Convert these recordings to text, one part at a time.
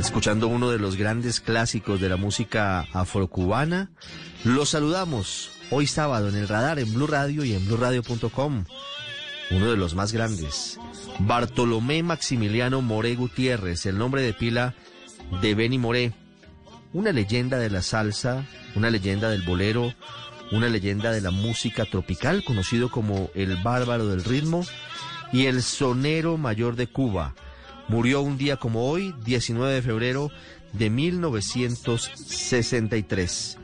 escuchando uno de los grandes clásicos de la música afrocubana. Los saludamos hoy sábado en el radar, en Blue Radio y en BlueRadio.com. Uno de los más grandes. Bartolomé Maximiliano Moré Gutiérrez, el nombre de pila de Benny Moré. Una leyenda de la salsa, una leyenda del bolero, una leyenda de la música tropical, conocido como el bárbaro del ritmo y el sonero mayor de Cuba. Murió un día como hoy, 19 de febrero de 1963.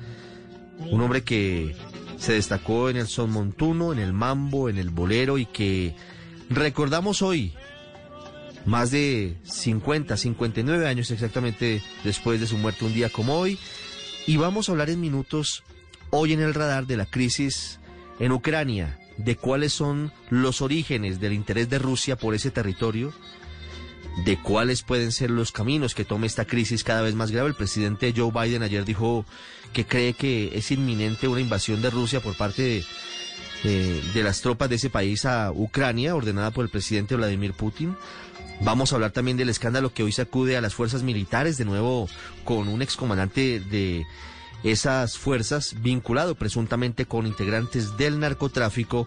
Un hombre que se destacó en el son montuno, en el mambo, en el bolero y que recordamos hoy, más de 50, 59 años exactamente después de su muerte, un día como hoy. Y vamos a hablar en minutos hoy en el radar de la crisis en Ucrania, de cuáles son los orígenes del interés de Rusia por ese territorio, de cuáles pueden ser los caminos que tome esta crisis cada vez más grave. El presidente Joe Biden ayer dijo que cree que es inminente una invasión de Rusia por parte de, de, las tropas de ese país a Ucrania, ordenada por el presidente Vladimir Putin. Vamos a hablar también del escándalo que hoy sacude a las fuerzas militares, de nuevo con un excomandante de esas fuerzas vinculado presuntamente con integrantes del narcotráfico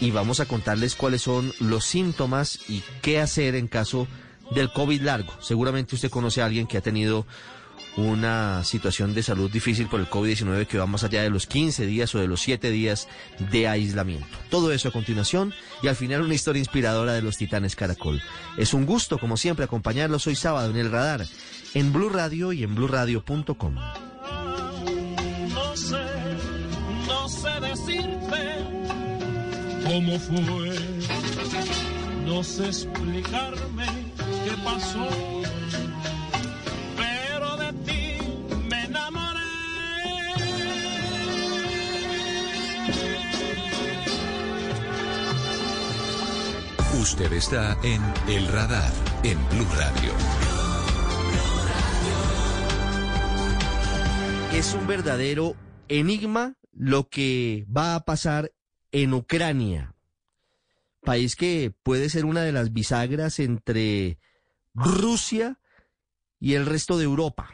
y vamos a contarles cuáles son los síntomas y qué hacer en caso del COVID largo. Seguramente usted conoce a alguien que ha tenido una situación de salud difícil por el COVID-19 que va más allá de los 15 días o de los 7 días de aislamiento. Todo eso a continuación y al final una historia inspiradora de los Titanes Caracol. Es un gusto, como siempre, acompañarlos hoy sábado en el radar, en Blue Radio y en bluradio.com. No sé, no sé decirte cómo fue, no sé explicarme qué pasó Usted está en El Radar, en Blue Radio. Es un verdadero enigma lo que va a pasar en Ucrania, país que puede ser una de las bisagras entre Rusia y el resto de Europa.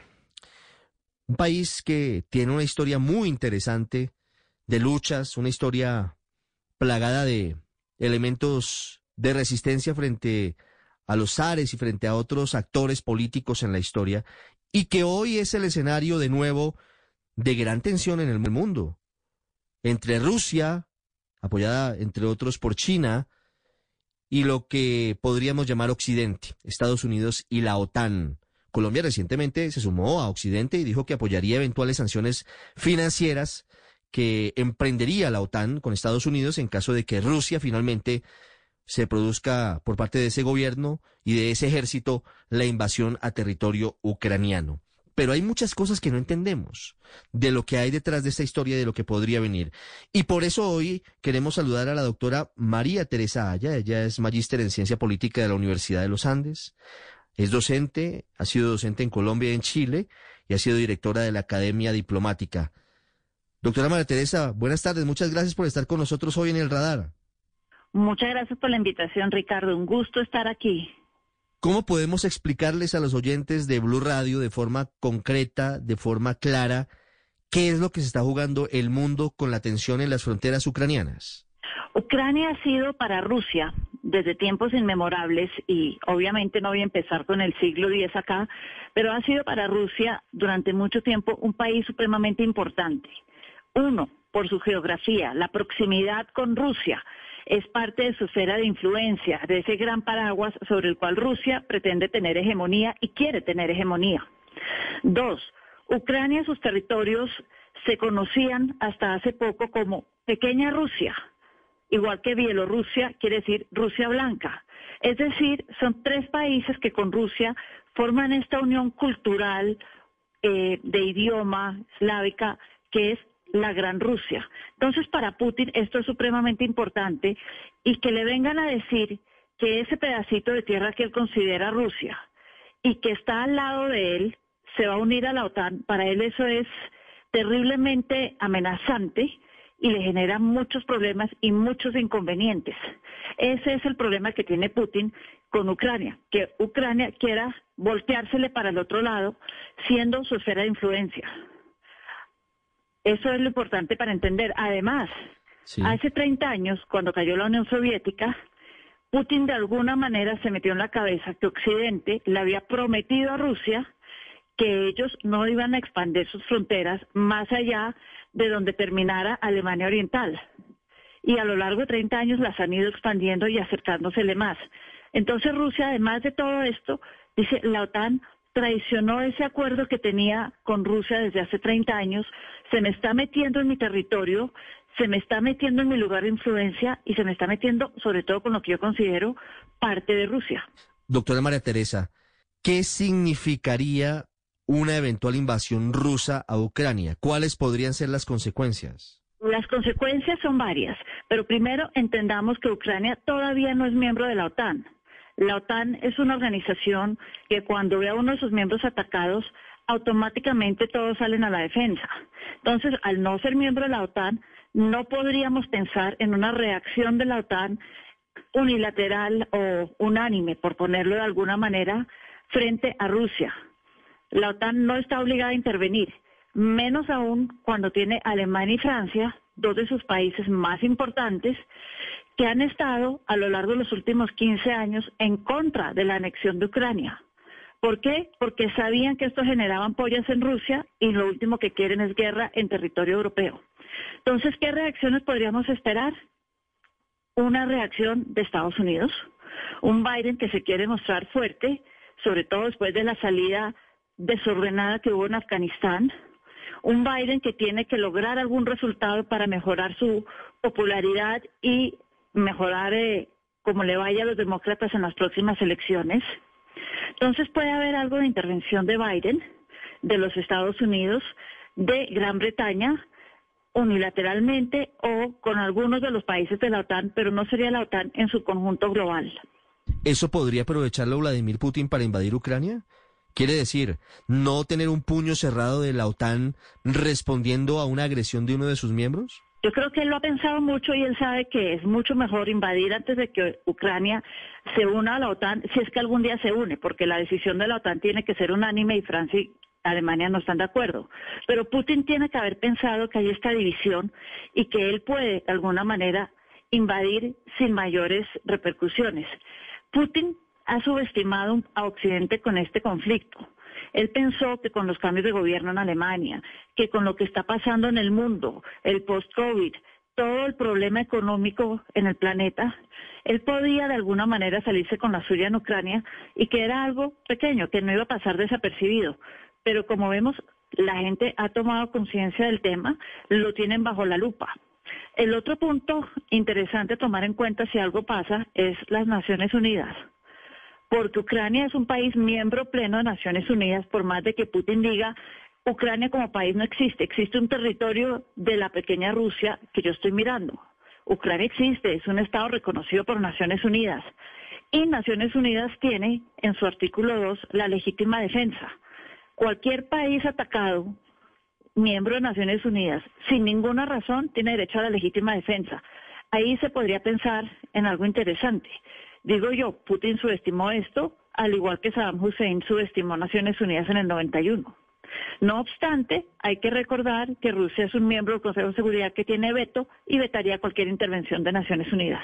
Un país que tiene una historia muy interesante de luchas, una historia plagada de elementos de resistencia frente a los zares y frente a otros actores políticos en la historia, y que hoy es el escenario de nuevo de gran tensión en el mundo, entre Rusia, apoyada entre otros por China, y lo que podríamos llamar Occidente, Estados Unidos y la OTAN. Colombia recientemente se sumó a Occidente y dijo que apoyaría eventuales sanciones financieras que emprendería la OTAN con Estados Unidos en caso de que Rusia finalmente se produzca por parte de ese gobierno y de ese ejército la invasión a territorio ucraniano. Pero hay muchas cosas que no entendemos de lo que hay detrás de esta historia y de lo que podría venir. Y por eso hoy queremos saludar a la doctora María Teresa Aya. Ella es magíster en ciencia política de la Universidad de los Andes. Es docente, ha sido docente en Colombia y en Chile y ha sido directora de la Academia Diplomática. Doctora María Teresa, buenas tardes. Muchas gracias por estar con nosotros hoy en el radar. Muchas gracias por la invitación, Ricardo. Un gusto estar aquí. ¿Cómo podemos explicarles a los oyentes de Blue Radio de forma concreta, de forma clara, qué es lo que se está jugando el mundo con la tensión en las fronteras ucranianas? Ucrania ha sido para Rusia desde tiempos inmemorables y obviamente no voy a empezar con el siglo X acá, pero ha sido para Rusia durante mucho tiempo un país supremamente importante. Uno, por su geografía, la proximidad con Rusia es parte de su esfera de influencia, de ese gran paraguas sobre el cual Rusia pretende tener hegemonía y quiere tener hegemonía. Dos, Ucrania y sus territorios se conocían hasta hace poco como pequeña Rusia, igual que Bielorrusia quiere decir Rusia blanca. Es decir, son tres países que con Rusia forman esta unión cultural eh, de idioma eslávica que es la Gran Rusia. Entonces, para Putin esto es supremamente importante y que le vengan a decir que ese pedacito de tierra que él considera Rusia y que está al lado de él se va a unir a la OTAN, para él eso es terriblemente amenazante y le genera muchos problemas y muchos inconvenientes. Ese es el problema que tiene Putin con Ucrania, que Ucrania quiera volteársele para el otro lado, siendo su esfera de influencia. Eso es lo importante para entender. Además, hace 30 años, cuando cayó la Unión Soviética, Putin de alguna manera se metió en la cabeza que Occidente le había prometido a Rusia que ellos no iban a expandir sus fronteras más allá de donde terminara Alemania Oriental. Y a lo largo de 30 años las han ido expandiendo y acercándosele más. Entonces Rusia, además de todo esto, dice, la OTAN traicionó ese acuerdo que tenía con Rusia desde hace 30 años, se me está metiendo en mi territorio, se me está metiendo en mi lugar de influencia y se me está metiendo, sobre todo con lo que yo considero, parte de Rusia. Doctora María Teresa, ¿qué significaría una eventual invasión rusa a Ucrania? ¿Cuáles podrían ser las consecuencias? Las consecuencias son varias, pero primero entendamos que Ucrania todavía no es miembro de la OTAN. La OTAN es una organización que cuando ve a uno de sus miembros atacados, automáticamente todos salen a la defensa. Entonces, al no ser miembro de la OTAN, no podríamos pensar en una reacción de la OTAN unilateral o unánime, por ponerlo de alguna manera, frente a Rusia. La OTAN no está obligada a intervenir, menos aún cuando tiene Alemania y Francia, dos de sus países más importantes, que han estado a lo largo de los últimos 15 años en contra de la anexión de Ucrania. ¿Por qué? Porque sabían que esto generaba ampollas en Rusia y lo último que quieren es guerra en territorio europeo. Entonces, ¿qué reacciones podríamos esperar? Una reacción de Estados Unidos, un Biden que se quiere mostrar fuerte, sobre todo después de la salida desordenada que hubo en Afganistán, un Biden que tiene que lograr algún resultado para mejorar su popularidad y mejorar eh, como le vaya a los demócratas en las próximas elecciones. Entonces puede haber algo de intervención de Biden, de los Estados Unidos, de Gran Bretaña, unilateralmente o con algunos de los países de la OTAN, pero no sería la OTAN en su conjunto global. ¿Eso podría aprovecharlo Vladimir Putin para invadir Ucrania? Quiere decir, no tener un puño cerrado de la OTAN respondiendo a una agresión de uno de sus miembros? Yo creo que él lo ha pensado mucho y él sabe que es mucho mejor invadir antes de que Ucrania se una a la OTAN, si es que algún día se une, porque la decisión de la OTAN tiene que ser unánime y Francia y Alemania no están de acuerdo. Pero Putin tiene que haber pensado que hay esta división y que él puede, de alguna manera, invadir sin mayores repercusiones. Putin ha subestimado a Occidente con este conflicto. Él pensó que con los cambios de gobierno en Alemania, que con lo que está pasando en el mundo, el post-COVID, todo el problema económico en el planeta, él podía de alguna manera salirse con la suya en Ucrania y que era algo pequeño, que no iba a pasar desapercibido. Pero como vemos, la gente ha tomado conciencia del tema, lo tienen bajo la lupa. El otro punto interesante a tomar en cuenta si algo pasa es las Naciones Unidas porque Ucrania es un país miembro pleno de Naciones Unidas, por más de que Putin diga, Ucrania como país no existe, existe un territorio de la pequeña Rusia que yo estoy mirando. Ucrania existe, es un Estado reconocido por Naciones Unidas. Y Naciones Unidas tiene en su artículo 2 la legítima defensa. Cualquier país atacado, miembro de Naciones Unidas, sin ninguna razón, tiene derecho a la legítima defensa. Ahí se podría pensar en algo interesante. Digo yo, Putin subestimó esto, al igual que Saddam Hussein subestimó Naciones Unidas en el 91. No obstante, hay que recordar que Rusia es un miembro del Consejo de Seguridad que tiene veto y vetaría cualquier intervención de Naciones Unidas.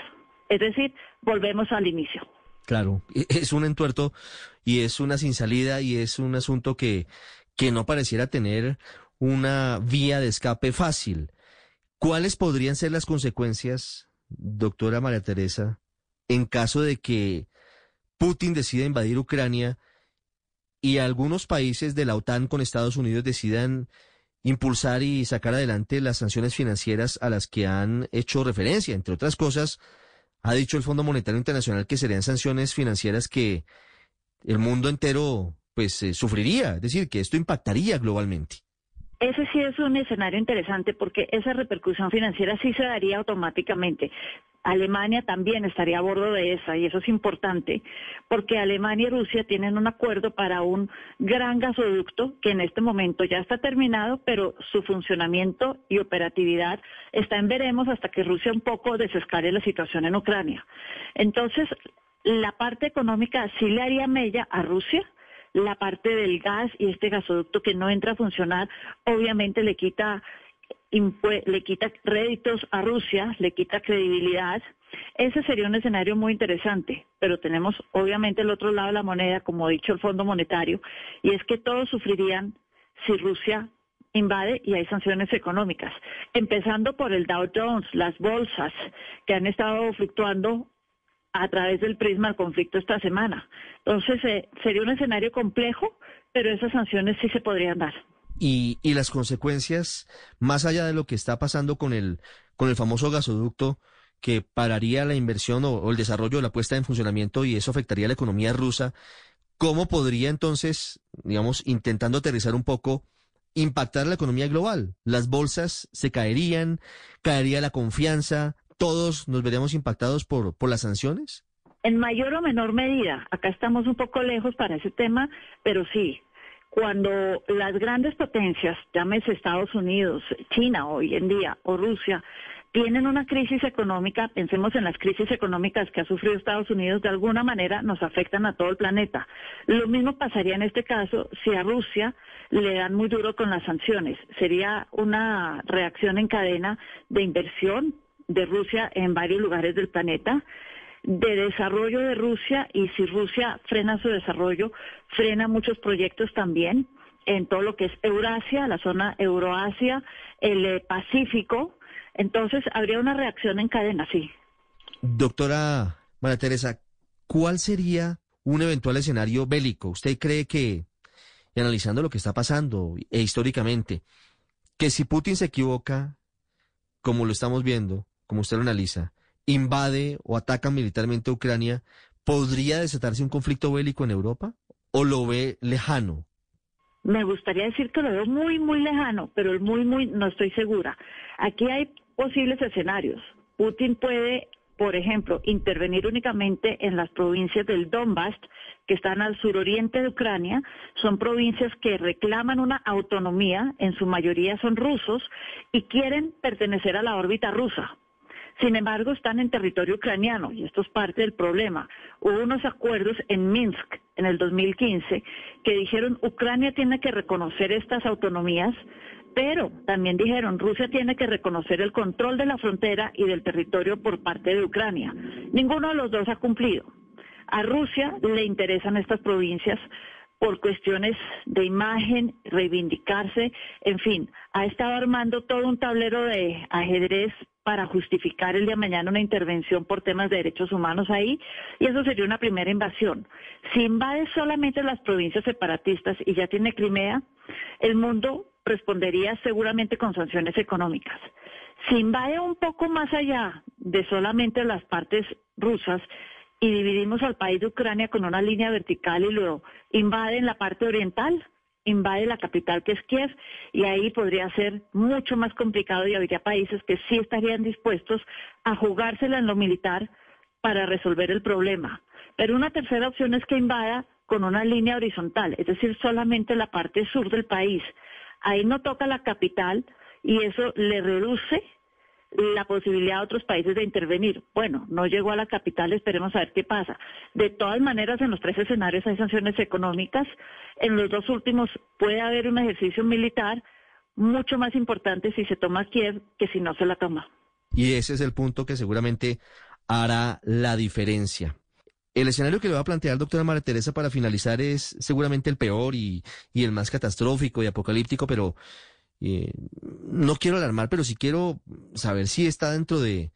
Es decir, volvemos al inicio. Claro, e-, es un entuerto y es una sin salida y es un asunto que, que no pareciera tener una vía de escape fácil. ¿Cuáles podrían ser las consecuencias, doctora María Teresa, en caso de que Putin decida invadir Ucrania y algunos países de la OTAN con Estados Unidos decidan impulsar y sacar adelante las sanciones financieras a las que han hecho referencia. Entre otras cosas, ha dicho el Fondo Monetario Internacional que serían sanciones financieras que el mundo entero pues eh, sufriría, es decir, que esto impactaría globalmente. Ese sí es un escenario interesante porque esa repercusión financiera sí se daría automáticamente. Alemania también estaría a bordo de esa y eso es importante porque Alemania y Rusia tienen un acuerdo para un gran gasoducto que en este momento ya está terminado, pero su funcionamiento y operatividad está en veremos hasta que Rusia un poco desescale la situación en Ucrania. Entonces, la parte económica sí le haría mella a Rusia, la parte del gas y este gasoducto que no entra a funcionar, obviamente le quita le quita réditos a Rusia, le quita credibilidad. Ese sería un escenario muy interesante, pero tenemos obviamente el otro lado de la moneda, como ha dicho el Fondo Monetario, y es que todos sufrirían si Rusia invade y hay sanciones económicas, empezando por el Dow Jones, las bolsas que han estado fluctuando a través del prisma del conflicto esta semana. Entonces, eh, sería un escenario complejo, pero esas sanciones sí se podrían dar. Y, y las consecuencias, más allá de lo que está pasando con el, con el famoso gasoducto, que pararía la inversión o, o el desarrollo de la puesta en funcionamiento y eso afectaría a la economía rusa, ¿cómo podría entonces, digamos, intentando aterrizar un poco, impactar la economía global? Las bolsas se caerían, caería la confianza, todos nos veríamos impactados por, por las sanciones? En mayor o menor medida. Acá estamos un poco lejos para ese tema, pero sí. Cuando las grandes potencias, llámese Estados Unidos, China hoy en día o Rusia, tienen una crisis económica, pensemos en las crisis económicas que ha sufrido Estados Unidos, de alguna manera nos afectan a todo el planeta. Lo mismo pasaría en este caso si a Rusia le dan muy duro con las sanciones. Sería una reacción en cadena de inversión, de Rusia en varios lugares del planeta, de desarrollo de Rusia y si Rusia frena su desarrollo, frena muchos proyectos también en todo lo que es Eurasia, la zona Euroasia, el eh, Pacífico. Entonces habría una reacción en cadena, sí. Doctora María Teresa, ¿cuál sería un eventual escenario bélico? ¿Usted cree que, analizando lo que está pasando e históricamente, que si Putin se equivoca, como lo estamos viendo, como usted lo analiza, invade o ataca militarmente Ucrania, ¿podría desatarse un conflicto bélico en Europa? ¿O lo ve lejano? Me gustaría decir que lo veo muy, muy lejano, pero muy, muy, no estoy segura. Aquí hay posibles escenarios. Putin puede, por ejemplo, intervenir únicamente en las provincias del Donbass, que están al suroriente de Ucrania. Son provincias que reclaman una autonomía, en su mayoría son rusos, y quieren pertenecer a la órbita rusa. Sin embargo, están en territorio ucraniano y esto es parte del problema. Hubo unos acuerdos en Minsk en el 2015 que dijeron Ucrania tiene que reconocer estas autonomías, pero también dijeron Rusia tiene que reconocer el control de la frontera y del territorio por parte de Ucrania. Ninguno de los dos ha cumplido. A Rusia le interesan estas provincias por cuestiones de imagen, reivindicarse, en fin, ha estado armando todo un tablero de ajedrez para justificar el día de mañana una intervención por temas de derechos humanos ahí, y eso sería una primera invasión. Si invade solamente las provincias separatistas y ya tiene Crimea, el mundo respondería seguramente con sanciones económicas. Si invade un poco más allá de solamente las partes rusas y dividimos al país de Ucrania con una línea vertical y lo invade en la parte oriental, invade la capital que es Kiev y ahí podría ser mucho más complicado y habría países que sí estarían dispuestos a jugársela en lo militar para resolver el problema. Pero una tercera opción es que invada con una línea horizontal, es decir, solamente la parte sur del país. Ahí no toca la capital y eso le reduce la posibilidad de otros países de intervenir. Bueno, no llegó a la capital, esperemos a ver qué pasa. De todas maneras, en los tres escenarios hay sanciones económicas. En los dos últimos puede haber un ejercicio militar mucho más importante si se toma Kiev que si no se la toma. Y ese es el punto que seguramente hará la diferencia. El escenario que le va a plantear doctora María Teresa para finalizar es seguramente el peor y, y el más catastrófico y apocalíptico, pero eh, no quiero alarmar, pero sí quiero saber si está dentro de,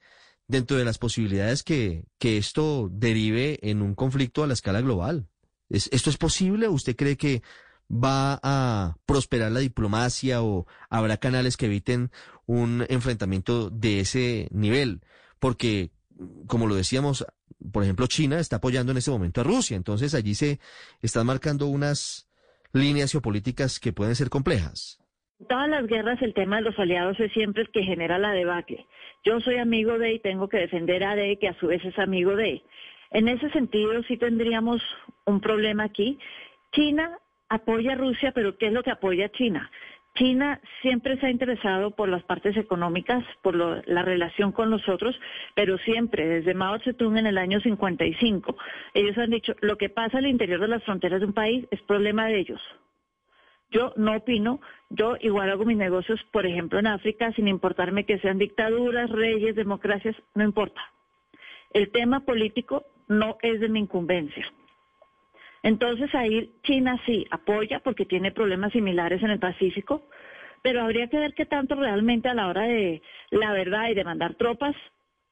dentro de las posibilidades que, que esto derive en un conflicto a la escala global. ¿Esto es posible? ¿Usted cree que va a prosperar la diplomacia o habrá canales que eviten un enfrentamiento de ese nivel? Porque, como lo decíamos, por ejemplo, China está apoyando en ese momento a Rusia, entonces allí se están marcando unas líneas geopolíticas que pueden ser complejas. Todas las guerras el tema de los aliados es siempre el que genera la debacle. Yo soy amigo de y tengo que defender a D, que a su vez es amigo de. En ese sentido sí tendríamos un problema aquí. China apoya a Rusia, pero ¿qué es lo que apoya a China? China siempre se ha interesado por las partes económicas, por la relación con nosotros, pero siempre, desde Mao Zedong en el año 55, ellos han dicho, lo que pasa al interior de las fronteras de un país es problema de ellos. Yo no opino, yo igual hago mis negocios, por ejemplo, en África, sin importarme que sean dictaduras, reyes, democracias, no importa. El tema político no es de mi incumbencia. Entonces ahí China sí apoya porque tiene problemas similares en el Pacífico, pero habría que ver qué tanto realmente a la hora de la verdad y de mandar tropas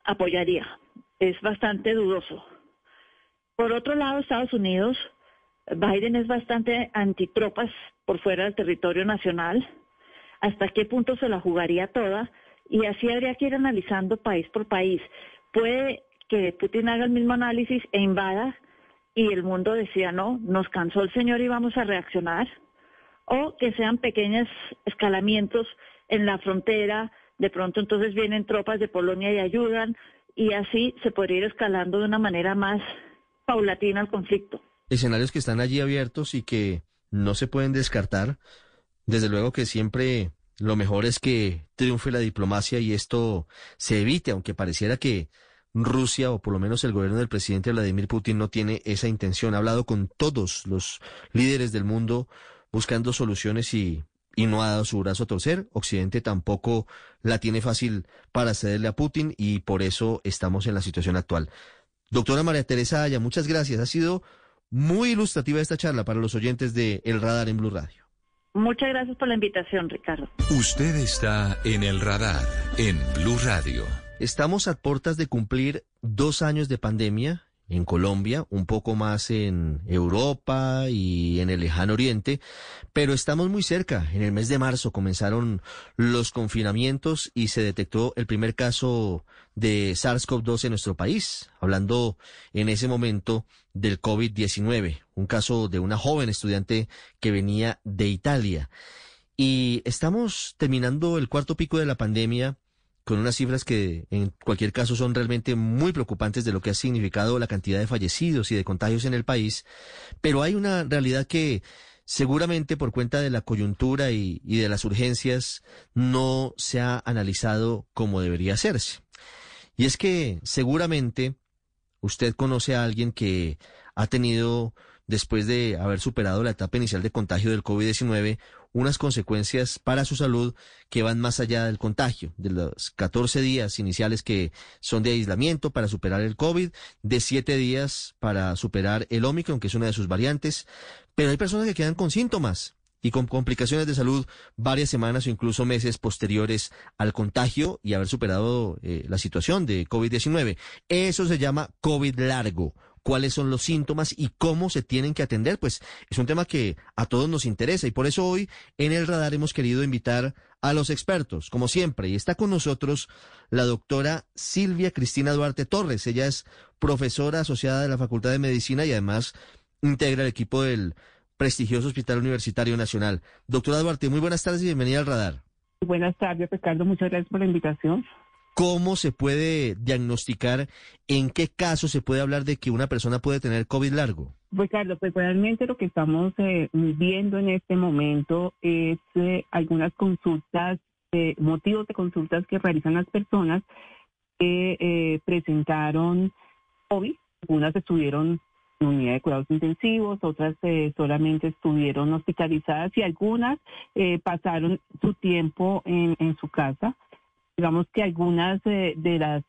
apoyaría. Es bastante dudoso. Por otro lado, Estados Unidos, Biden es bastante antitropas por fuera del territorio nacional. ¿Hasta qué punto se la jugaría toda? Y así habría que ir analizando país por país. Puede que Putin haga el mismo análisis e invada y el mundo decía, no, nos cansó el señor y vamos a reaccionar, o que sean pequeños escalamientos en la frontera, de pronto entonces vienen tropas de Polonia y ayudan, y así se podría ir escalando de una manera más paulatina el conflicto. Escenarios que están allí abiertos y que no se pueden descartar. Desde luego que siempre lo mejor es que triunfe la diplomacia y esto se evite, aunque pareciera que Rusia, o por lo menos el gobierno del presidente Vladimir Putin, no tiene esa intención. Ha hablado con todos los líderes del mundo buscando soluciones y, y no ha dado su brazo a torcer. Occidente tampoco la tiene fácil para cederle a Putin y por eso estamos en la situación actual. Doctora María Teresa Aya, muchas gracias. Ha sido muy ilustrativa esta charla para los oyentes de El Radar en Blue Radio. Muchas gracias por la invitación, Ricardo. Usted está en El Radar en Blue Radio. Estamos a puertas de cumplir dos años de pandemia en Colombia, un poco más en Europa y en el lejano oriente, pero estamos muy cerca. En el mes de marzo comenzaron los confinamientos y se detectó el primer caso de SARS-CoV-2 en nuestro país, hablando en ese momento del COVID-19, un caso de una joven estudiante que venía de Italia. Y estamos terminando el cuarto pico de la pandemia con unas cifras que en cualquier caso son realmente muy preocupantes de lo que ha significado la cantidad de fallecidos y de contagios en el país, pero hay una realidad que seguramente por cuenta de la coyuntura y, de las urgencias no se ha analizado como debería hacerse. Y es que seguramente usted conoce a alguien que ha tenido, después de haber superado la etapa inicial de contagio del COVID-19, unas consecuencias para su salud que van más allá del contagio, de los 14 días iniciales que son de aislamiento para superar el COVID, de 7 días para superar el Omicron, que es una de sus variantes, pero hay personas que quedan con síntomas y con complicaciones de salud varias semanas o incluso meses posteriores al contagio y haber superado eh, la situación de COVID-19. Eso se llama COVID largo cuáles son los síntomas y cómo se tienen que atender, pues es un tema que a todos nos interesa y por eso hoy en el radar hemos querido invitar a los expertos, como siempre, y está con nosotros la doctora Silvia Cristina Duarte Torres. Ella es profesora asociada de la Facultad de Medicina y además integra el equipo del prestigioso Hospital Universitario Nacional. Doctora Duarte, muy buenas tardes y bienvenida al radar. Buenas tardes, Ricardo. Muchas gracias por la invitación. ¿Cómo se puede diagnosticar? ¿En qué caso se puede hablar de que una persona puede tener COVID largo? Carlos, pues realmente lo que estamos eh, viendo en este momento es eh, algunas consultas, eh, motivos de consultas que realizan las personas que presentaron COVID. Unas estuvieron unidad de cuidados intensivos, otras solamente estuvieron hospitalizadas y algunas pasaron su tiempo en, en su casa. Digamos que algunas de las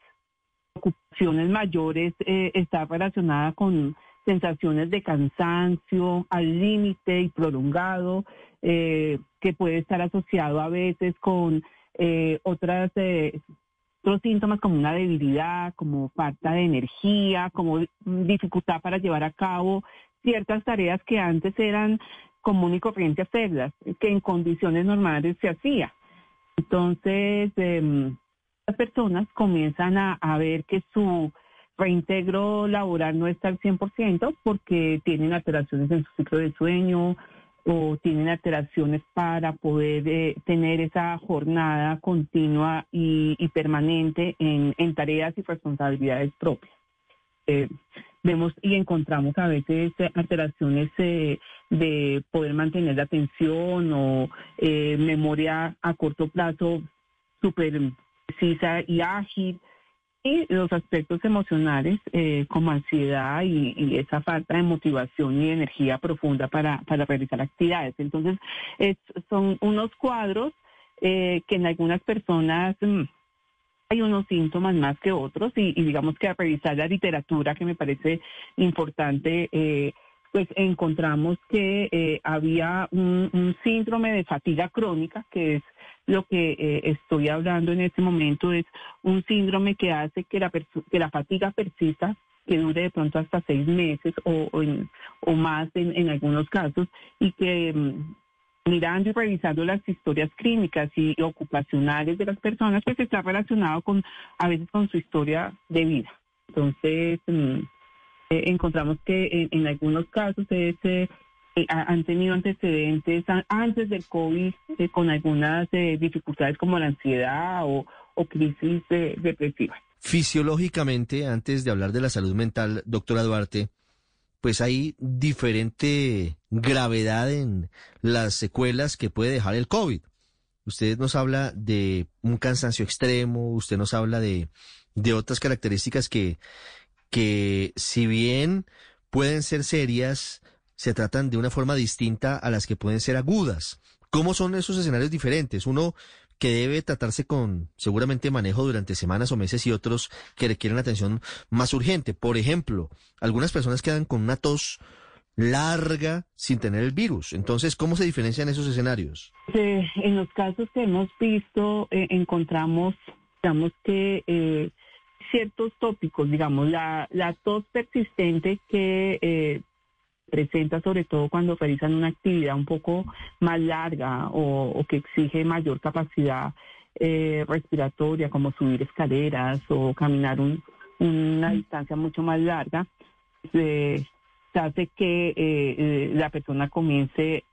ocupaciones mayores eh, está relacionada con sensaciones de cansancio al límite y prolongado, eh, que puede estar asociado a veces con eh, otras otros síntomas como una debilidad, como falta de energía, como dificultad para llevar a cabo ciertas tareas que antes eran común y corriente hacerlas, que en condiciones normales se hacía. Entonces, em, las personas comienzan a, ver que su reintegro laboral no está al 100% porque tienen alteraciones en su ciclo de sueño, o tienen alteraciones para poder eh, tener esa jornada continua y, permanente en, tareas y responsabilidades propias. Eh, vemos y encontramos a veces alteraciones eh, de poder mantener la atención o memoria a corto plazo súper precisa y ágil y los aspectos emocionales eh, como ansiedad y, esa falta de motivación y energía profunda para, para realizar actividades. Entonces, son unos cuadros eh, que en algunas personas mm, hay unos síntomas más que otros y, digamos que a revisar la literatura que me parece importante. Eh, pues encontramos que había un, un síndrome de fatiga crónica, que es lo que eh, estoy hablando en este momento es un síndrome que hace que la, que la fatiga persista, que dure de pronto hasta seis meses o, o, más en, algunos casos, y que mm, mirando y revisando las historias clínicas y ocupacionales de las personas, pues está relacionado con a veces con su historia de vida. Entonces, mm, eh, encontramos que en, algunos casos es eh, eh, han tenido antecedentes antes del COVID con algunas dificultades como la ansiedad o, crisis depresiva. Fisiológicamente, antes de hablar de la salud mental, doctora Duarte, pues hay diferente gravedad en las secuelas que puede dejar el COVID. Usted nos habla de un cansancio extremo, usted nos habla de, de otras características que, que si bien pueden ser serias, se tratan de una forma distinta a las que pueden ser agudas. ¿Cómo son esos escenarios diferentes? Uno que debe tratarse con seguramente manejo durante semanas o meses y otros que requieren atención más urgente. Por ejemplo, algunas personas quedan con una tos larga sin tener el virus. Entonces, ¿cómo se diferencian esos escenarios? en los casos que hemos visto, eh, encontramos, digamos que eh, ciertos tópicos, digamos, la, la tos persistente que eh, presenta sobre todo cuando realizan una actividad un poco más larga o, que exige mayor capacidad eh, respiratoria, como subir escaleras o caminar una distancia mucho más larga, se hace que eh, eh, la persona comience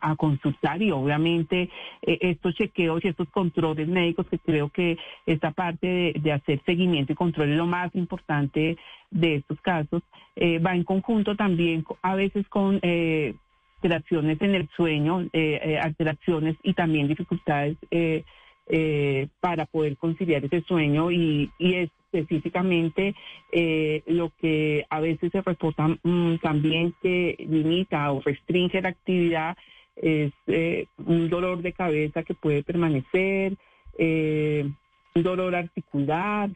a consultar y obviamente eh, estos chequeos y estos controles médicos que creo que esta parte de, hacer seguimiento y control es lo más importante de estos casos, eh, va en conjunto también a veces con eh, alteraciones en el sueño, alteraciones y también dificultades para poder conciliar ese sueño y, específicamente lo que a veces se reporta mm, también que limita o restringe la actividad es eh, un dolor de cabeza que puede permanecer, eh, un dolor articular,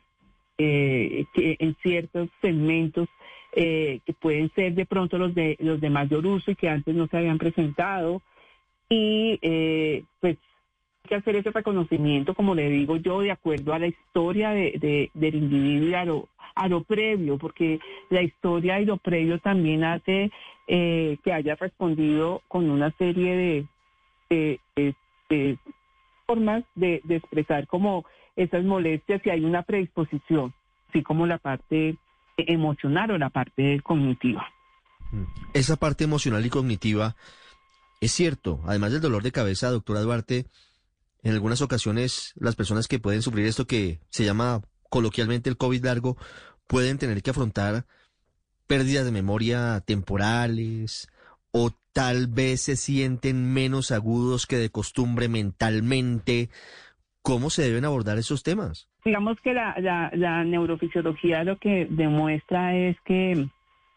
eh, que en ciertos segmentos que pueden ser de pronto los de los de mayor uso y que antes no se habían presentado. Y pues hay que hacer ese reconocimiento como le digo yo de acuerdo a la historia de, del individuo y a lo, a lo previo porque la historia y lo previo también hace eh, que haya respondido con una serie de, formas de, expresar como esas molestias y hay una predisposición, así como la parte emocional o la parte cognitiva. Mm. Esa parte emocional y cognitiva es cierto, además del dolor de cabeza, doctora Duarte, en algunas ocasiones las personas que pueden sufrir esto que se llama coloquialmente el COVID largo pueden tener que afrontar pérdidas de memoria temporales o tal vez se sienten menos agudos que de costumbre mentalmente. ¿Cómo se deben abordar esos temas? Digamos que la, la, neurofisiología lo que demuestra es que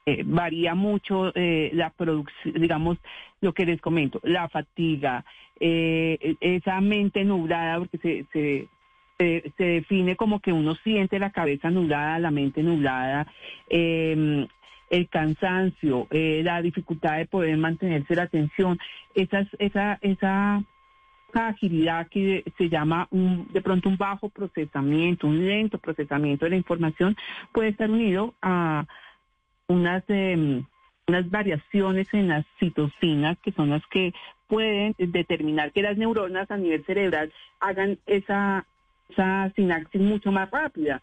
eh, varía mucho eh, la producción, digamos, lo que les comento, la fatiga, eh, esa mente nublada, porque se, se, se, define como que uno siente la cabeza nublada, la mente nublada, eh, el cansancio, eh, la dificultad de poder mantenerse la atención, esa, esa, esa agilidad que se llama un, de pronto un bajo procesamiento, un lento procesamiento de la información, puede estar unido a unas, em, unas variaciones en las citocinas que son las que pueden determinar que las neuronas a nivel cerebral hagan esa, esa sinapsis mucho más rápida.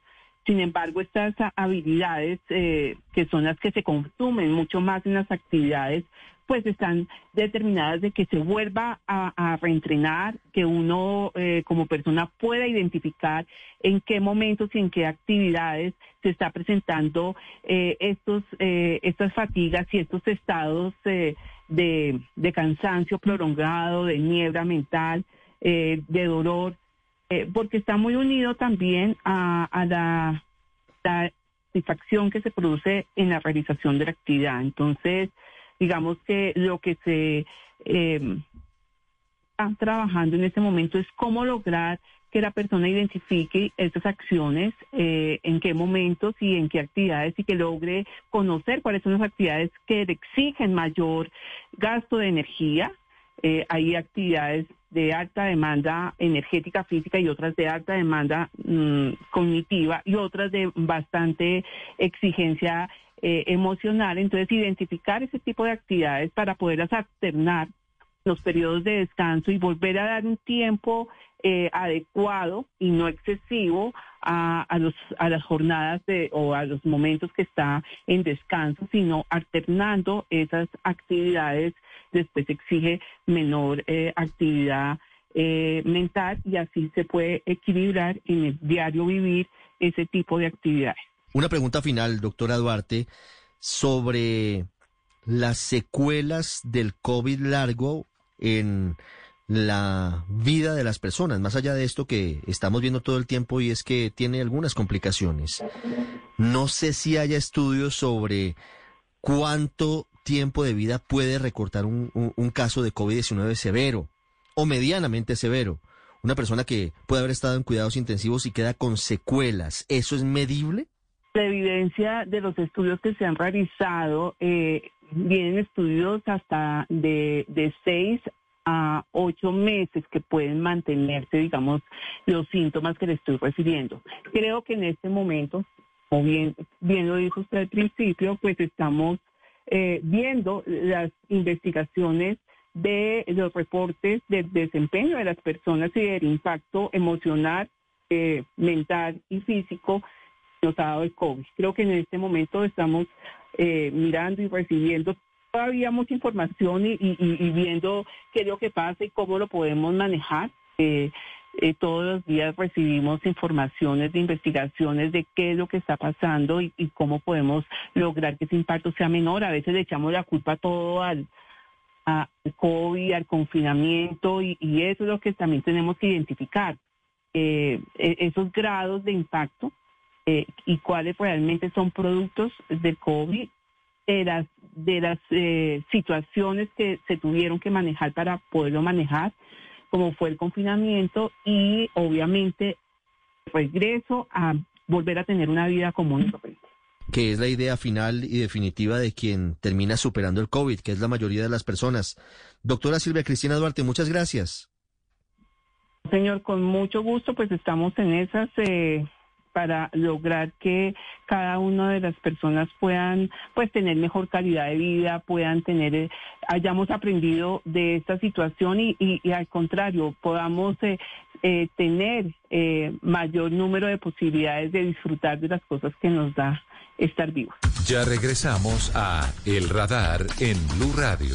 Sin embargo, estas habilidades, eh, que son las que se consumen mucho más en las actividades pues están determinadas de que se vuelva a, reentrenar, que uno eh, como persona pueda identificar en qué momentos y en qué actividades se está presentando eh, estos estas fatigas y estos estados de, de, cansancio prolongado, de niebla mental, de dolor, porque está muy unido también a, la, la satisfacción que se produce en la realización de la actividad. Entonces, digamos que lo que se eh, está trabajando en este momento es cómo lograr que la persona identifique estas acciones, eh, en qué momentos y en qué actividades y que logre conocer cuáles son las actividades que le exigen mayor gasto de energía. Eh, hay actividades de alta demanda energética física y otras de alta demanda mm, cognitiva y otras de bastante exigencia eh, emocional. Entonces, identificar ese tipo de actividades para poderlas alternar los periodos de descanso y volver a dar un tiempo eh, adecuado y no excesivo a, a, los, a las jornadas de, o a los momentos que está en descanso, sino alternando esas actividades, después exige menor eh, actividad mental y así se puede equilibrar en el diario vivir ese tipo de actividades. Una pregunta final, doctora Duarte, sobre las secuelas del COVID largo en la vida de las personas, más allá de esto que estamos viendo todo el tiempo y es que tiene algunas complicaciones. No sé si haya estudios sobre cuánto tiempo de vida puede recortar un, caso de COVID-19 severo o medianamente severo. Una persona que puede haber estado en cuidados intensivos y queda con secuelas, ¿eso es medible? La evidencia de los estudios que se han realizado, eh, vienen estudios hasta de, de seis a ocho meses que pueden mantenerse, digamos, los síntomas que le estoy refiriendo. Creo que en este momento, o bien, bien lo dijo usted al principio, pues estamos eh, viendo las investigaciones de los reportes del desempeño de las personas y del impacto emocional, eh, mental y físico dado el COVID. Creo que en este momento estamos eh, mirando y recibiendo todavía mucha información y, viendo qué es lo que pasa y cómo lo podemos manejar. Eh, eh, todos los días recibimos informaciones de investigaciones de qué es lo que está pasando y, cómo podemos lograr que ese impacto sea menor. A veces le echamos la culpa todo al, COVID, al confinamiento y, eso es lo que también tenemos que identificar. E, esos grados de impacto eh, y cuáles realmente son productos del COVID, de las, de las eh, situaciones que se tuvieron que manejar para poderlo manejar, como fue el confinamiento y obviamente regreso a volver a tener una vida común que es la idea final y definitiva de quien termina superando el COVID, que es la mayoría de las personas. Doctora Silvia Cristina Duarte, muchas gracias. Señor, con mucho gusto, pues estamos en esas. Eh, para lograr que cada una de las personas puedan pues tener mejor calidad de vida, puedan tener, eh, hayamos aprendido de esta situación y, al contrario, podamos eh, eh, tener mayor número de posibilidades de disfrutar de las cosas que nos da estar vivos. Ya regresamos a El Radar en Blue Radio.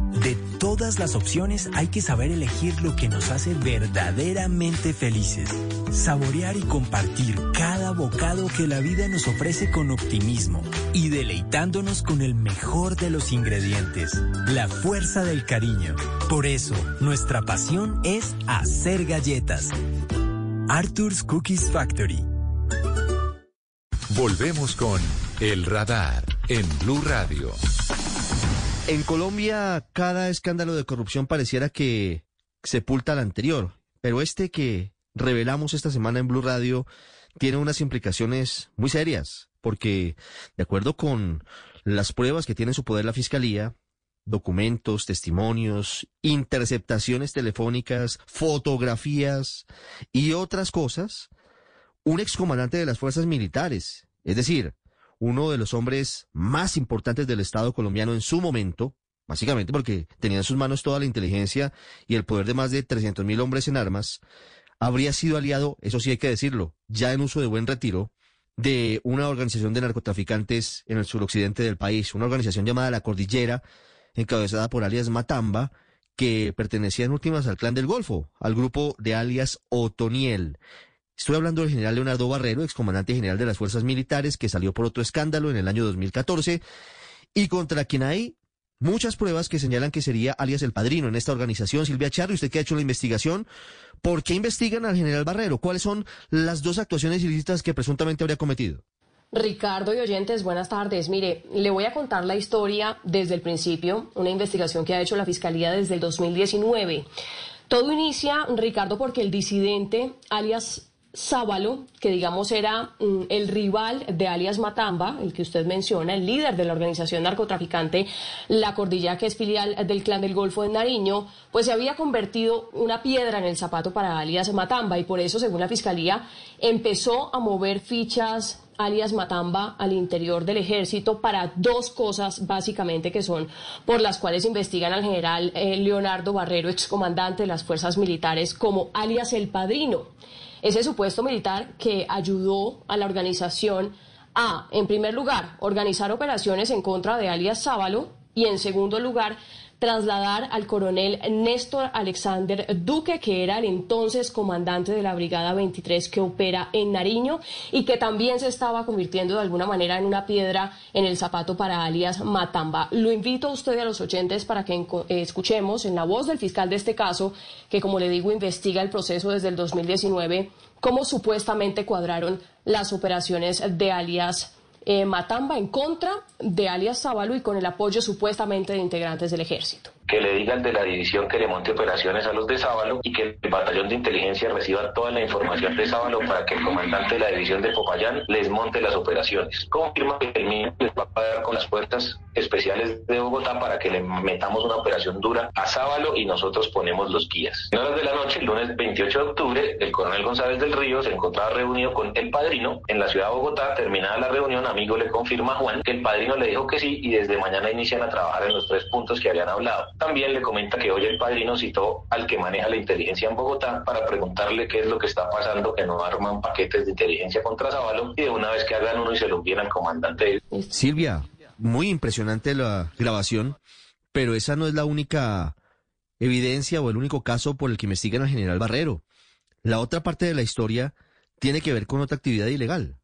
De todas las opciones hay que saber elegir lo que nos hace verdaderamente felices. Saborear y compartir cada bocado que la vida nos ofrece con optimismo y deleitándonos con el mejor de los ingredientes, la fuerza del cariño. Por eso, nuestra pasión es hacer galletas. Arthur's Cookies Factory. Volvemos con El Radar en Blue Radio. En Colombia, cada escándalo de corrupción pareciera que sepulta al anterior, pero este que revelamos esta semana en Blue Radio tiene unas implicaciones muy serias, porque de acuerdo con las pruebas que tiene en su poder la Fiscalía, documentos, testimonios, interceptaciones telefónicas, fotografías y otras cosas, un excomandante de las fuerzas militares, es decir, uno de los hombres más importantes del Estado colombiano en su momento, básicamente porque tenía en sus manos toda la inteligencia y el poder de más de 300 mil hombres en armas, habría sido aliado, eso sí hay que decirlo, ya en uso de buen retiro, de una organización de narcotraficantes en el suroccidente del país, una organización llamada La Cordillera, encabezada por alias Matamba, que pertenecía en últimas al clan del Golfo, al grupo de alias Otoniel. Estoy hablando del general Leonardo Barrero, excomandante general de las fuerzas militares, que salió por otro escándalo en el año 2014, y contra quien hay muchas pruebas que señalan que sería alias el padrino en esta organización. Silvia Charro, usted que ha hecho la investigación, ¿por qué investigan al general Barrero? ¿Cuáles son las dos actuaciones ilícitas que presuntamente habría cometido? Ricardo y oyentes, buenas tardes. Mire, le voy a contar la historia desde el principio, una investigación que ha hecho la Fiscalía desde el 2019. Todo inicia, Ricardo, porque el disidente, alias Sábalo, que digamos era mm, el rival de alias Matamba, el que usted menciona, el líder de la organización narcotraficante La Cordilla, que es filial del Clan del Golfo de Nariño, pues se había convertido una piedra en el zapato para alias Matamba y por eso, según la Fiscalía, empezó a mover fichas alias Matamba al interior del ejército para dos cosas básicamente que son por las cuales investigan al general eh, Leonardo Barrero, excomandante de las fuerzas militares, como alias el padrino ese supuesto militar que ayudó a la organización a, en primer lugar, organizar operaciones en contra de alias Sábalo y, en segundo lugar, trasladar al coronel Néstor Alexander Duque, que era el entonces comandante de la Brigada 23 que opera en Nariño y que también se estaba convirtiendo de alguna manera en una piedra en el zapato para alias Matamba. Lo invito a usted a los oyentes para que eh, escuchemos en la voz del fiscal de este caso, que como le digo investiga el proceso desde el 2019, cómo supuestamente cuadraron las operaciones de alias eh, Matamba en contra de alias Sábalo y con el apoyo supuestamente de integrantes del ejército que le digan de la división que le monte operaciones a los de Sábalo y que el batallón de inteligencia reciba toda la información de Sábalo para que el comandante de la división de Popayán les monte las operaciones. Confirma que el MINU les va a pagar con las fuerzas especiales de Bogotá para que le metamos una operación dura a Sábalo y nosotros ponemos los guías. En horas de la noche, el lunes 28 de octubre, el coronel González del Río se encontraba reunido con el padrino en la ciudad de Bogotá. Terminada la reunión, amigo le confirma a Juan que el padrino le dijo que sí y desde mañana inician a trabajar en los tres puntos que habían hablado. También le comenta que hoy el padrino citó al que maneja la inteligencia en Bogotá para preguntarle qué es lo que está pasando, que no arman paquetes de inteligencia contra Zabalo y de una vez que hagan uno y se lo envíen al comandante. Silvia, muy impresionante la grabación, pero esa no es la única evidencia o el único caso por el que investigan al general Barrero. La otra parte de la historia tiene que ver con otra actividad ilegal.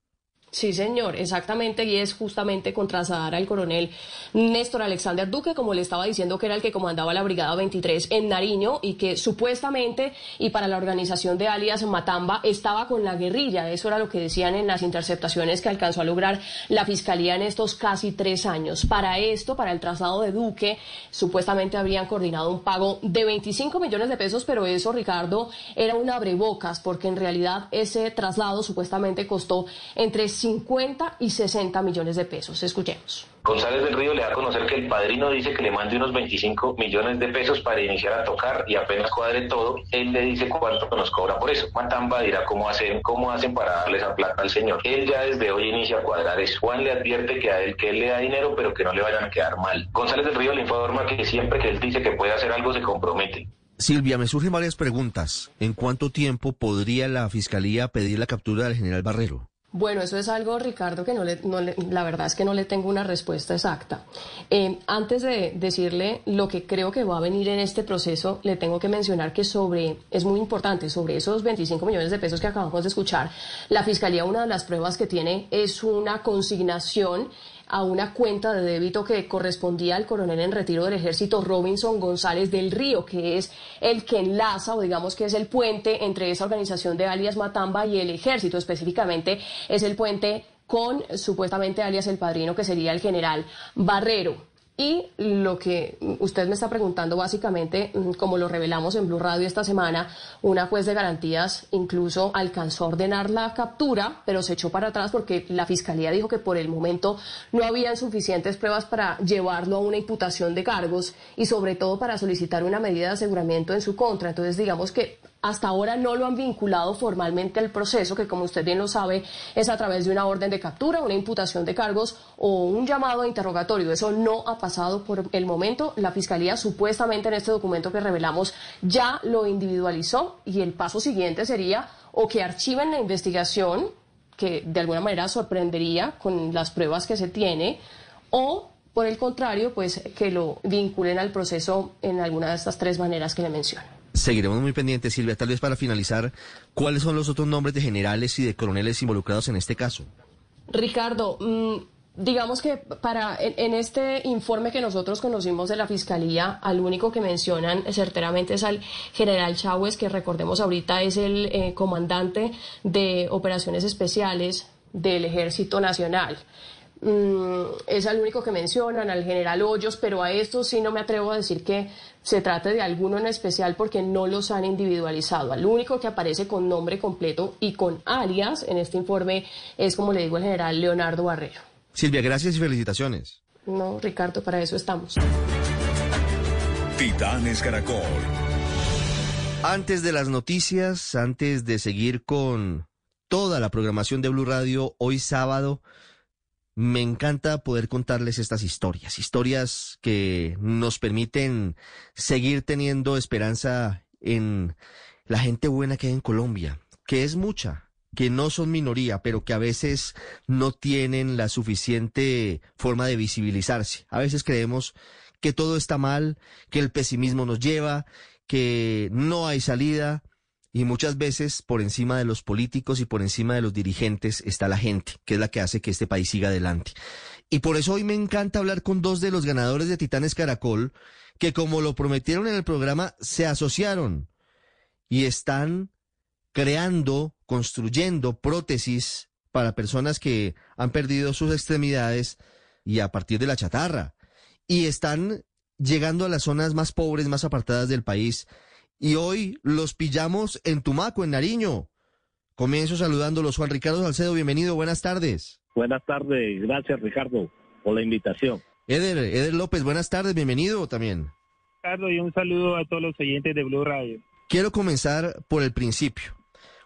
Sí, señor, exactamente, y es justamente contra al coronel Néstor Alexander Duque, como le estaba diciendo que era el que comandaba la Brigada 23 en Nariño y que supuestamente, y para la organización de alias Matamba, estaba con la guerrilla. Eso era lo que decían en las interceptaciones que alcanzó a lograr la Fiscalía en estos casi tres años. Para esto, para el traslado de Duque, supuestamente habrían coordinado un pago de 25 millones de pesos, pero eso, Ricardo, era un abrebocas, porque en realidad ese traslado supuestamente costó entre 50 y 60 millones de pesos. Escuchemos. González del Río le da a conocer que el padrino dice que le mande unos 25 millones de pesos para iniciar a tocar y apenas cuadre todo, él le dice cuánto nos cobra por eso. Matamba dirá cómo hacen, cómo hacen para darle esa plata al señor. Él ya desde hoy inicia a cuadrar eso. Juan le advierte que a él que él le da dinero, pero que no le vayan a quedar mal. González del Río le informa que siempre que él dice que puede hacer algo se compromete. Silvia, me surgen varias preguntas. ¿En cuánto tiempo podría la Fiscalía pedir la captura del general Barrero? Bueno, eso es algo, Ricardo, que no le, la verdad es que no le tengo una respuesta exacta. Eh, antes de decirle lo que creo que va a venir en este proceso, le tengo que mencionar que sobre, es muy importante, sobre esos 25 millones de pesos que acabamos de escuchar, la Fiscalía una de las pruebas que tiene es una consignación a una cuenta de débito que correspondía al coronel en retiro del ejército Robinson González del Río, que es el que enlaza o digamos que es el puente entre esa organización de alias Matamba y el ejército, específicamente es el puente con supuestamente alias el padrino que sería el general Barrero. Y lo que usted me está preguntando básicamente, mm, como lo revelamos en Blue Radio esta semana, una juez de garantías incluso alcanzó a ordenar la captura, pero se echó para atrás porque la fiscalía dijo que por el momento no habían suficientes pruebas para llevarlo a una imputación de cargos y sobre todo para solicitar una medida de aseguramiento en su contra. Entonces, digamos que hasta ahora no lo han vinculado formalmente al proceso, que como usted bien lo sabe, es a través de una orden de captura, una imputación de cargos o un llamado a interrogatorio. Eso no ha pasado por el momento. La Fiscalía supuestamente en este documento que revelamos ya lo individualizó y el paso siguiente sería o que archiven la investigación, que de alguna manera sorprendería con las pruebas que se tiene, o por el contrario, pues que lo vinculen al proceso en alguna de estas tres maneras que le menciono. Seguiremos muy pendientes, Silvia. Tal vez para finalizar, ¿cuáles son los otros nombres de generales y de coroneles involucrados en este caso? Ricardo, mm, digamos que para en, este informe que nosotros conocimos de la Fiscalía, al único que mencionan certeramente es al general Chávez, que recordemos ahorita es el eh, comandante de operaciones especiales del Ejército Nacional. Mm, es el único que mencionan, al general Hoyos, pero a estos sí no me atrevo a decir que se trate de alguno en especial porque no los han individualizado. Al único que aparece con nombre completo y con alias en este informe es, como le digo, el general Leonardo Barrero. Silvia, gracias y felicitaciones. No, Ricardo, para eso estamos. Titanes Caracol. Antes de las noticias, antes de seguir con toda la programación de Blue Radio, hoy sábado me encanta poder contarles estas historias, historias que nos permiten seguir teniendo esperanza en la gente buena que hay en Colombia, que es mucha, que no son minoría, pero que a veces no tienen la suficiente forma de visibilizarse. A veces creemos que todo está mal, que el pesimismo nos lleva, que no hay salida, y muchas veces por encima de los políticos y por encima de los dirigentes está la gente, que es la que hace que este país siga adelante. Y por eso hoy me encanta hablar con dos de los ganadores de Titanes Caracol, que como lo prometieron en el programa, se asociaron y están creando, construyendo prótesis para personas que han perdido sus extremidades y a partir de la chatarra. Y están llegando a las zonas más pobres, más apartadas del país y hoy los pillamos en Tumaco, en Nariño. Comienzo saludándolos. Juan Ricardo Salcedo, bienvenido, buenas tardes. Buenas tardes, gracias Ricardo por la invitación. Eder, Eder López, buenas tardes, bienvenido también. Ricardo, y un saludo a todos los oyentes de Blue Radio. Quiero comenzar por el principio.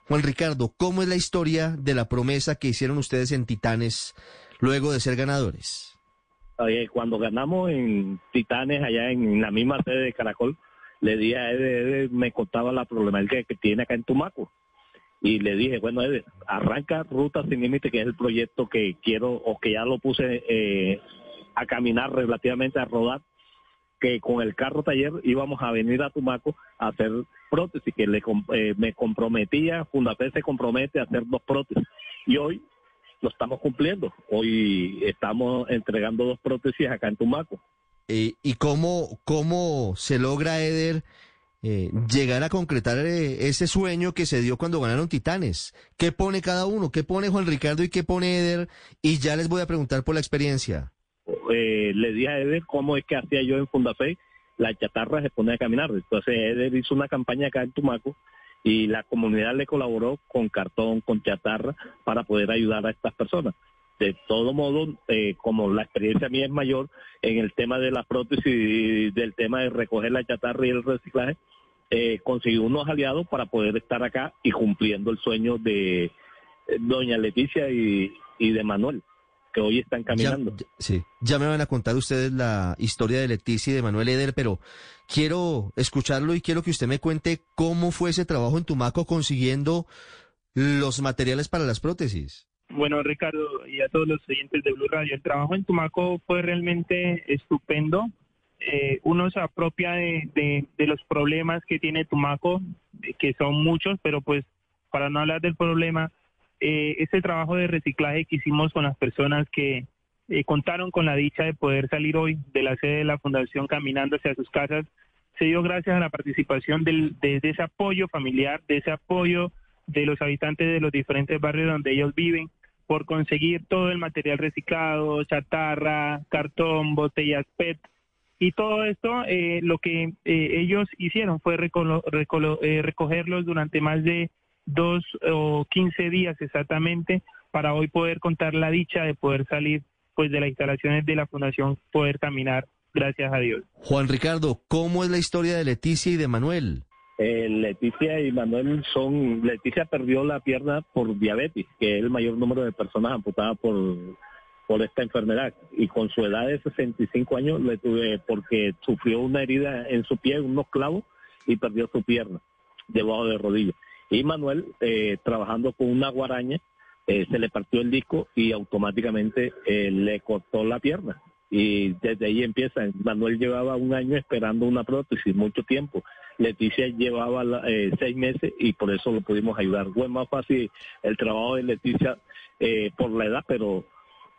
Juan Ricardo, ¿cómo es la historia de la promesa que hicieron ustedes en Titanes luego de ser ganadores? cuando ganamos en Titanes, allá en la misma sede de Caracol, le dije a Eder, me contaba la problemática que tiene acá en Tumaco. Y le dije, bueno, Eder, arranca Ruta Sin Límite, que es el proyecto que quiero, o que ya lo puse eh, a caminar relativamente, a rodar, que con el carro taller íbamos a venir a Tumaco a hacer prótesis, que le, eh, me comprometía, Fundafe se compromete a hacer dos prótesis. Y hoy lo estamos cumpliendo. Hoy estamos entregando dos prótesis acá en Tumaco. Eh, ¿Y cómo, cómo se logra, Eder, eh, llegar a concretar eh, ese sueño que se dio cuando ganaron Titanes? ¿Qué pone cada uno? ¿Qué pone Juan Ricardo y qué pone Eder? Y ya les voy a preguntar por la experiencia. le dije a Eder cómo es que hacía yo en Fundafe, la chatarra se pone a caminar. Entonces Eder hizo una campaña acá en Tumaco y la comunidad le colaboró con cartón, con chatarra, para poder ayudar a estas personas de todo modo, eh, como la experiencia mía es mayor en el tema de la prótesis y del tema de recoger la chatarra y el reciclaje, eh, conseguí unos aliados para poder estar acá y cumpliendo el sueño de eh, doña Leticia y, de Manuel, que hoy están caminando. sí, ya me van a contar ustedes la historia de Leticia y de Manuel Eder, pero quiero escucharlo y quiero que usted me cuente cómo fue ese trabajo en Tumaco consiguiendo los materiales para las prótesis. Bueno, Ricardo, y a todos los oyentes de Blue Radio, el trabajo en Tumaco fue realmente estupendo. Eh, uno se apropia de, los problemas que tiene Tumaco, que son muchos, pero pues para no hablar del problema, eh, ese trabajo de reciclaje que hicimos con las personas que eh, contaron con la dicha de poder salir hoy de la sede de la Fundación caminando hacia sus casas, se dio gracias a la participación de ese apoyo familiar, de ese apoyo de los habitantes de los diferentes barrios donde ellos viven, por conseguir todo el material reciclado, chatarra, cartón, botellas PET. Y todo esto, eh, lo que eh, ellos hicieron fue eh, recogerlos durante más de dos o quince días exactamente para hoy poder contar la dicha de poder salir pues de las instalaciones de la fundación, poder caminar, gracias a Dios. Juan Ricardo, ¿cómo es la historia de Leticia y de Manuel? Eh, Leticia y Manuel son, Leticia perdió la pierna por diabetes, que es el mayor número de personas amputadas por, por esta enfermedad. Y con su edad de 65 años le tuve, porque sufrió una herida en su pie, unos clavos, y perdió su pierna debajo de rodilla. Y Manuel, eh, trabajando con una guaraña, eh, se le partió el disco y automáticamente le cortó la pierna y desde ahí empieza. Manuel llevaba un año esperando una prótesis, mucho tiempo. Leticia llevaba eh, seis meses y por eso lo pudimos ayudar. Fue más fácil el trabajo de Leticia eh, por la edad, pero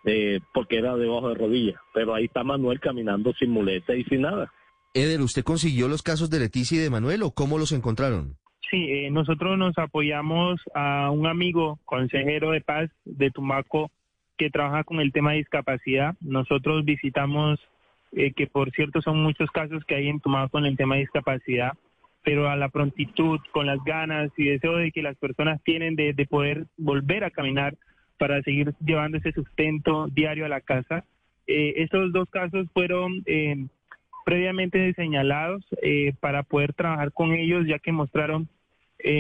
eh, porque era debajo de rodillas. Pero ahí está Manuel caminando sin muleta y sin nada. Eder, ¿usted consiguió los casos de Leticia y de Manuel o cómo los encontraron? Sí, nosotros nos apoyamos a un amigo consejero de paz de Tumaco que trabaja con el tema de discapacidad. Nosotros visitamos, eh, que por cierto son muchos casos que hay en Tumaco con el tema de discapacidad, pero a la prontitud, con las ganas y deseo de que las personas tienen de, poder volver a caminar para seguir llevando ese sustento diario a la casa. Eh, estos dos casos fueron eh, previamente señalados para poder trabajar con ellos, ya que mostraron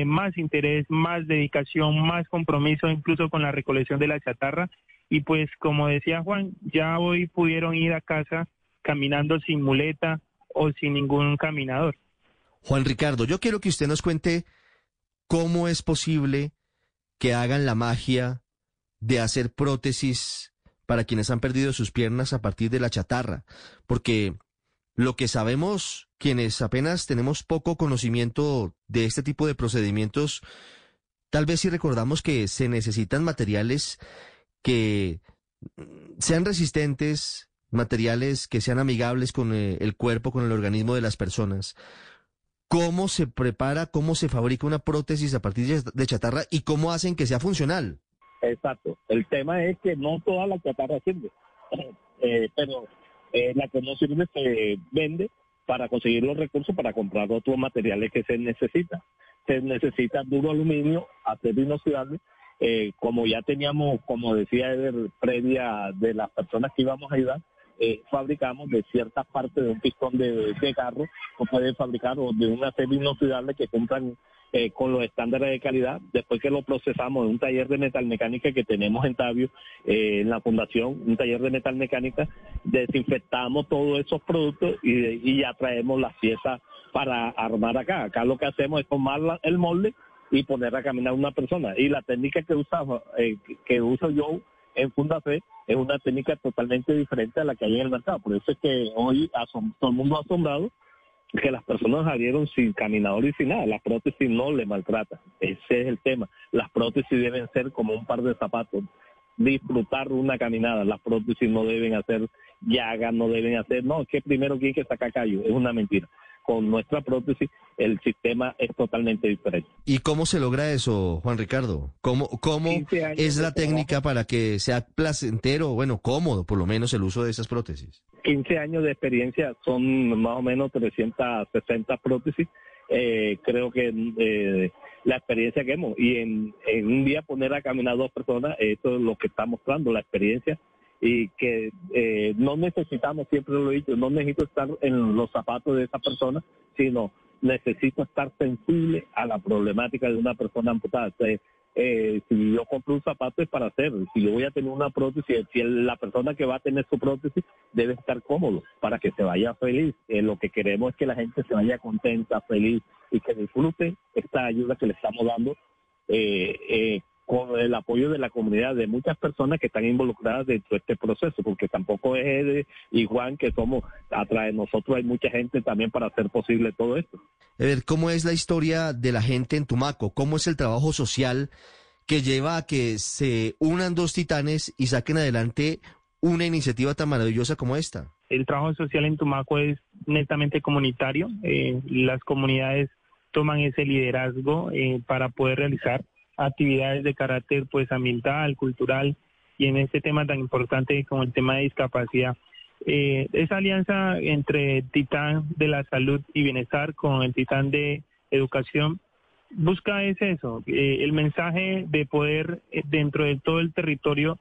más interés, más dedicación, más compromiso, incluso con la recolección de la chatarra y pues como decía Juan, ya hoy pudieron ir a casa caminando sin muleta o sin ningún caminador. Juan Ricardo, yo quiero que usted nos cuente cómo es posible que hagan la magia de hacer prótesis para quienes han perdido sus piernas a partir de la chatarra, porque lo que sabemos quienes apenas tenemos poco conocimiento de este tipo de procedimientos, tal vez si recordamos que se necesitan materiales que sean resistentes, materiales que sean amigables con eh, el cuerpo, con el organismo de las personas. ¿Cómo se prepara, cómo se fabrica una prótesis a partir de chatarra y cómo hacen que sea funcional? Exacto. El tema es que no toda la chatarra sirve, eh, pero eh, la que no sirve se vende para conseguir los recursos para comprar otros materiales que se necesitan. Se necesita duro aluminio, acero inoxidable eh, como ya teníamos, como decía Eder, previa de las personas que íbamos a ayudar, eh, fabricamos de ciertas partes de un pistón de, carro, o pueden fabricar o de un acero inoxidable que cumplan eh, con los estándares de calidad. Después que lo procesamos en un taller de metalmecánica que tenemos en Tabio, en la fundación, un taller de metalmecánica, desinfectamos todos esos productos y, y ya traemos las piezas para armar acá. Acá lo que hacemos es tomar el molde y poner a caminar una persona. Y la técnica que usaba, eh, que uso yo en Funda Fe es una técnica totalmente diferente a la que hay en el mercado. Por eso es que hoy todo el mundo ha asombrado que las personas salieron sin caminador y sin nada. Las prótesis no le maltratan. Ese es el tema. Las prótesis deben ser como un par de zapatos. Disfrutar una caminada. Las prótesis no deben hacer llagas, no deben hacer, no, que primero tiene que sacar callo. Es una mentira con nuestra prótesis el sistema es totalmente diferente. ¿Y cómo se logra eso, Juan Ricardo? ¿Cómo, cómo es la técnica para que sea placentero, bueno, cómodo por lo menos el uso de esas prótesis? 15 años de experiencia son más o menos 360 prótesis. Eh, creo que eh, la experiencia que hemos y en, en un día poner a caminar dos personas, esto es lo que está mostrando la experiencia y que eh, no necesitamos, siempre lo he dicho, no necesito estar en los zapatos de esa persona, sino necesito estar sensible a la problemática de una persona amputada. Eh, si yo compro un zapato es para hacer, si yo voy a tener una prótesis, si la persona que va a tener su prótesis debe estar cómodo para que se vaya feliz. Eh, lo que queremos es que la gente se vaya contenta, feliz y que disfrute esta ayuda que le estamos dando eh, eh, con el apoyo de la comunidad, de muchas personas que están involucradas dentro de este proceso, porque tampoco es Ede y Juan que somos, atrás de nosotros hay mucha gente también para hacer posible todo esto. A ver, ¿cómo es la historia de la gente en Tumaco? ¿Cómo es el trabajo social que lleva a que se unan dos titanes y saquen adelante una iniciativa tan maravillosa como esta? El trabajo social en Tumaco es netamente comunitario. Eh, las comunidades toman ese liderazgo eh, para poder realizar actividades de carácter pues ambiental, cultural y en este tema tan importante como el tema de discapacidad. Eh, esa alianza entre Titán de la Salud y Bienestar con el Titán de Educación busca es eso, eh, el mensaje de poder eh, dentro de todo el territorio,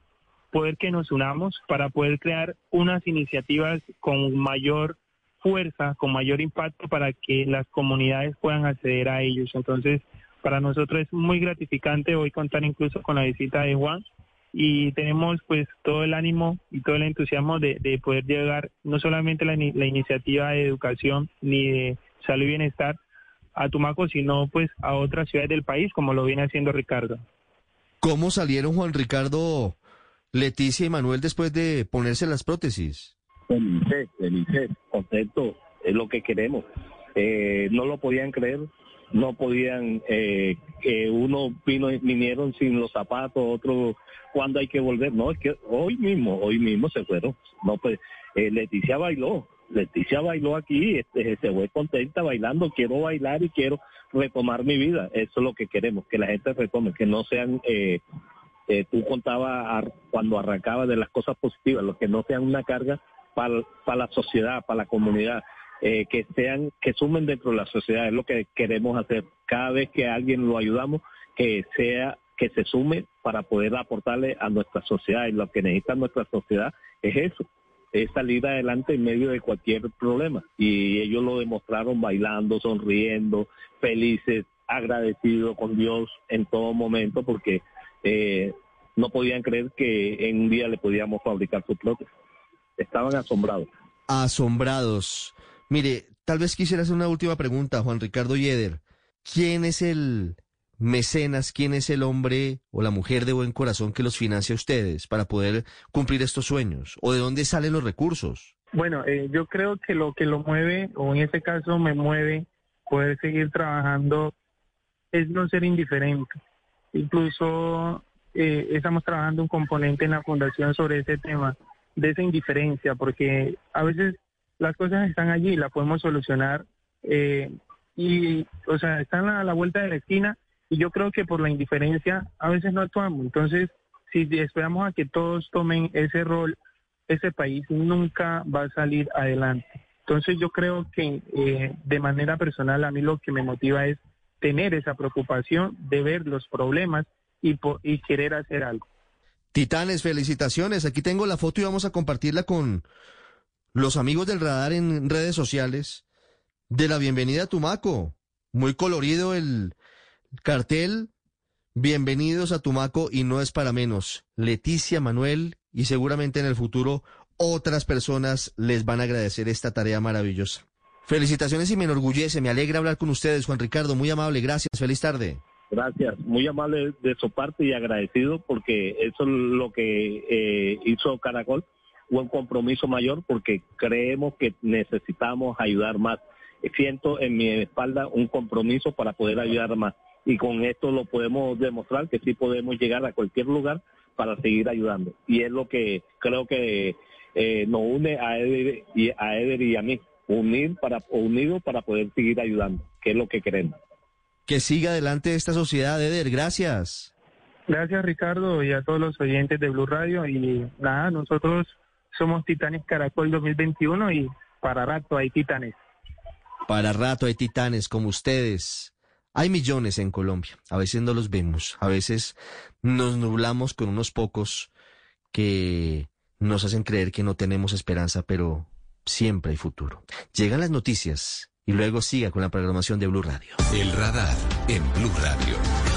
poder que nos unamos para poder crear unas iniciativas con mayor fuerza, con mayor impacto para que las comunidades puedan acceder a ellos. Entonces, para nosotros es muy gratificante hoy contar incluso con la visita de Juan y tenemos pues todo el ánimo y todo el entusiasmo de, poder llegar no solamente la, la iniciativa de educación ni de salud y bienestar, a Tumaco, sino pues a otras ciudades del país, como lo viene haciendo Ricardo. ¿Cómo salieron Juan Ricardo, Leticia y Manuel después de ponerse las prótesis? Felices, felices, contento, es lo que queremos. Eh, no lo podían creer, no podían, eh, que uno vino, vinieron sin los zapatos, otro cuando hay que volver, no, es que hoy mismo, hoy mismo se fueron, no pues, eh, Leticia bailó, Leticia bailó aquí, este, se fue contenta bailando, quiero bailar y quiero retomar mi vida. Eso es lo que queremos, que la gente retome, que no sean, eh, eh, tú contabas cuando arrancaba de las cosas positivas, lo que no sean una carga para, la sociedad, para la comunidad, eh, que sean, que sumen dentro de la sociedad, es lo que queremos hacer. Cada vez que alguien lo ayudamos, que sea, que se sume para poder aportarle a nuestra sociedad y lo que necesita nuestra sociedad es eso, es salir adelante en medio de cualquier problema. Y ellos lo demostraron bailando, sonriendo, felices, agradecidos con Dios en todo momento porque eh, no podían creer que en un día le podíamos fabricar su prótesis. Estaban asombrados. Asombrados. Mire, tal vez quisiera hacer una última pregunta, Juan Ricardo Yeder. ¿Quién es el mecenas, quién es el hombre o la mujer de buen corazón que los financia a ustedes para poder cumplir estos sueños? ¿O de dónde salen los recursos? Bueno, eh, yo creo que lo que lo mueve, o en este caso me mueve, poder seguir trabajando es no ser indiferente. Incluso eh, estamos trabajando un componente en la fundación sobre ese tema, de esa indiferencia, porque a veces las cosas están allí, las podemos solucionar eh, y, o sea, están a la vuelta de la esquina y yo creo que por la indiferencia a veces no actuamos. Entonces, si esperamos a que todos tomen ese rol, ese país nunca va a salir adelante. Entonces yo creo que eh, de manera personal a mí lo que me motiva es tener esa preocupación de ver los problemas y, y querer hacer algo. Titanes, felicitaciones. Aquí tengo la foto y vamos a compartirla con los amigos del radar en redes sociales de la bienvenida a Tumaco. Muy colorido el, Cartel, bienvenidos a Tumaco y no es para menos. Leticia, Manuel y seguramente en el futuro otras personas les van a agradecer esta tarea maravillosa. Felicitaciones y me enorgullece, me alegra hablar con ustedes, Juan Ricardo, muy amable, gracias, feliz tarde. Gracias, muy amable de su parte y agradecido porque eso es lo que eh, hizo Caracol, un compromiso mayor porque creemos que necesitamos ayudar más. Siento en mi espalda un compromiso para poder ayudar más y con esto lo podemos demostrar que sí podemos llegar a cualquier lugar para seguir ayudando. Y es lo que creo que eh, nos une a Eder, y a Eder y a mí, unir para, unidos para poder seguir ayudando, que es lo que queremos. Que siga adelante esta sociedad, Eder, gracias. Gracias Ricardo y a todos los oyentes de Blue Radio y nada, nosotros somos Titanes Caracol 2021 y para rato hay titanes. Para rato hay titanes como ustedes. Hay millones en Colombia, a veces no los vemos, a veces nos nublamos con unos pocos que nos hacen creer que no tenemos esperanza, pero siempre hay futuro. Llegan las noticias y luego siga con la programación de Blue Radio. El radar en Blue Radio.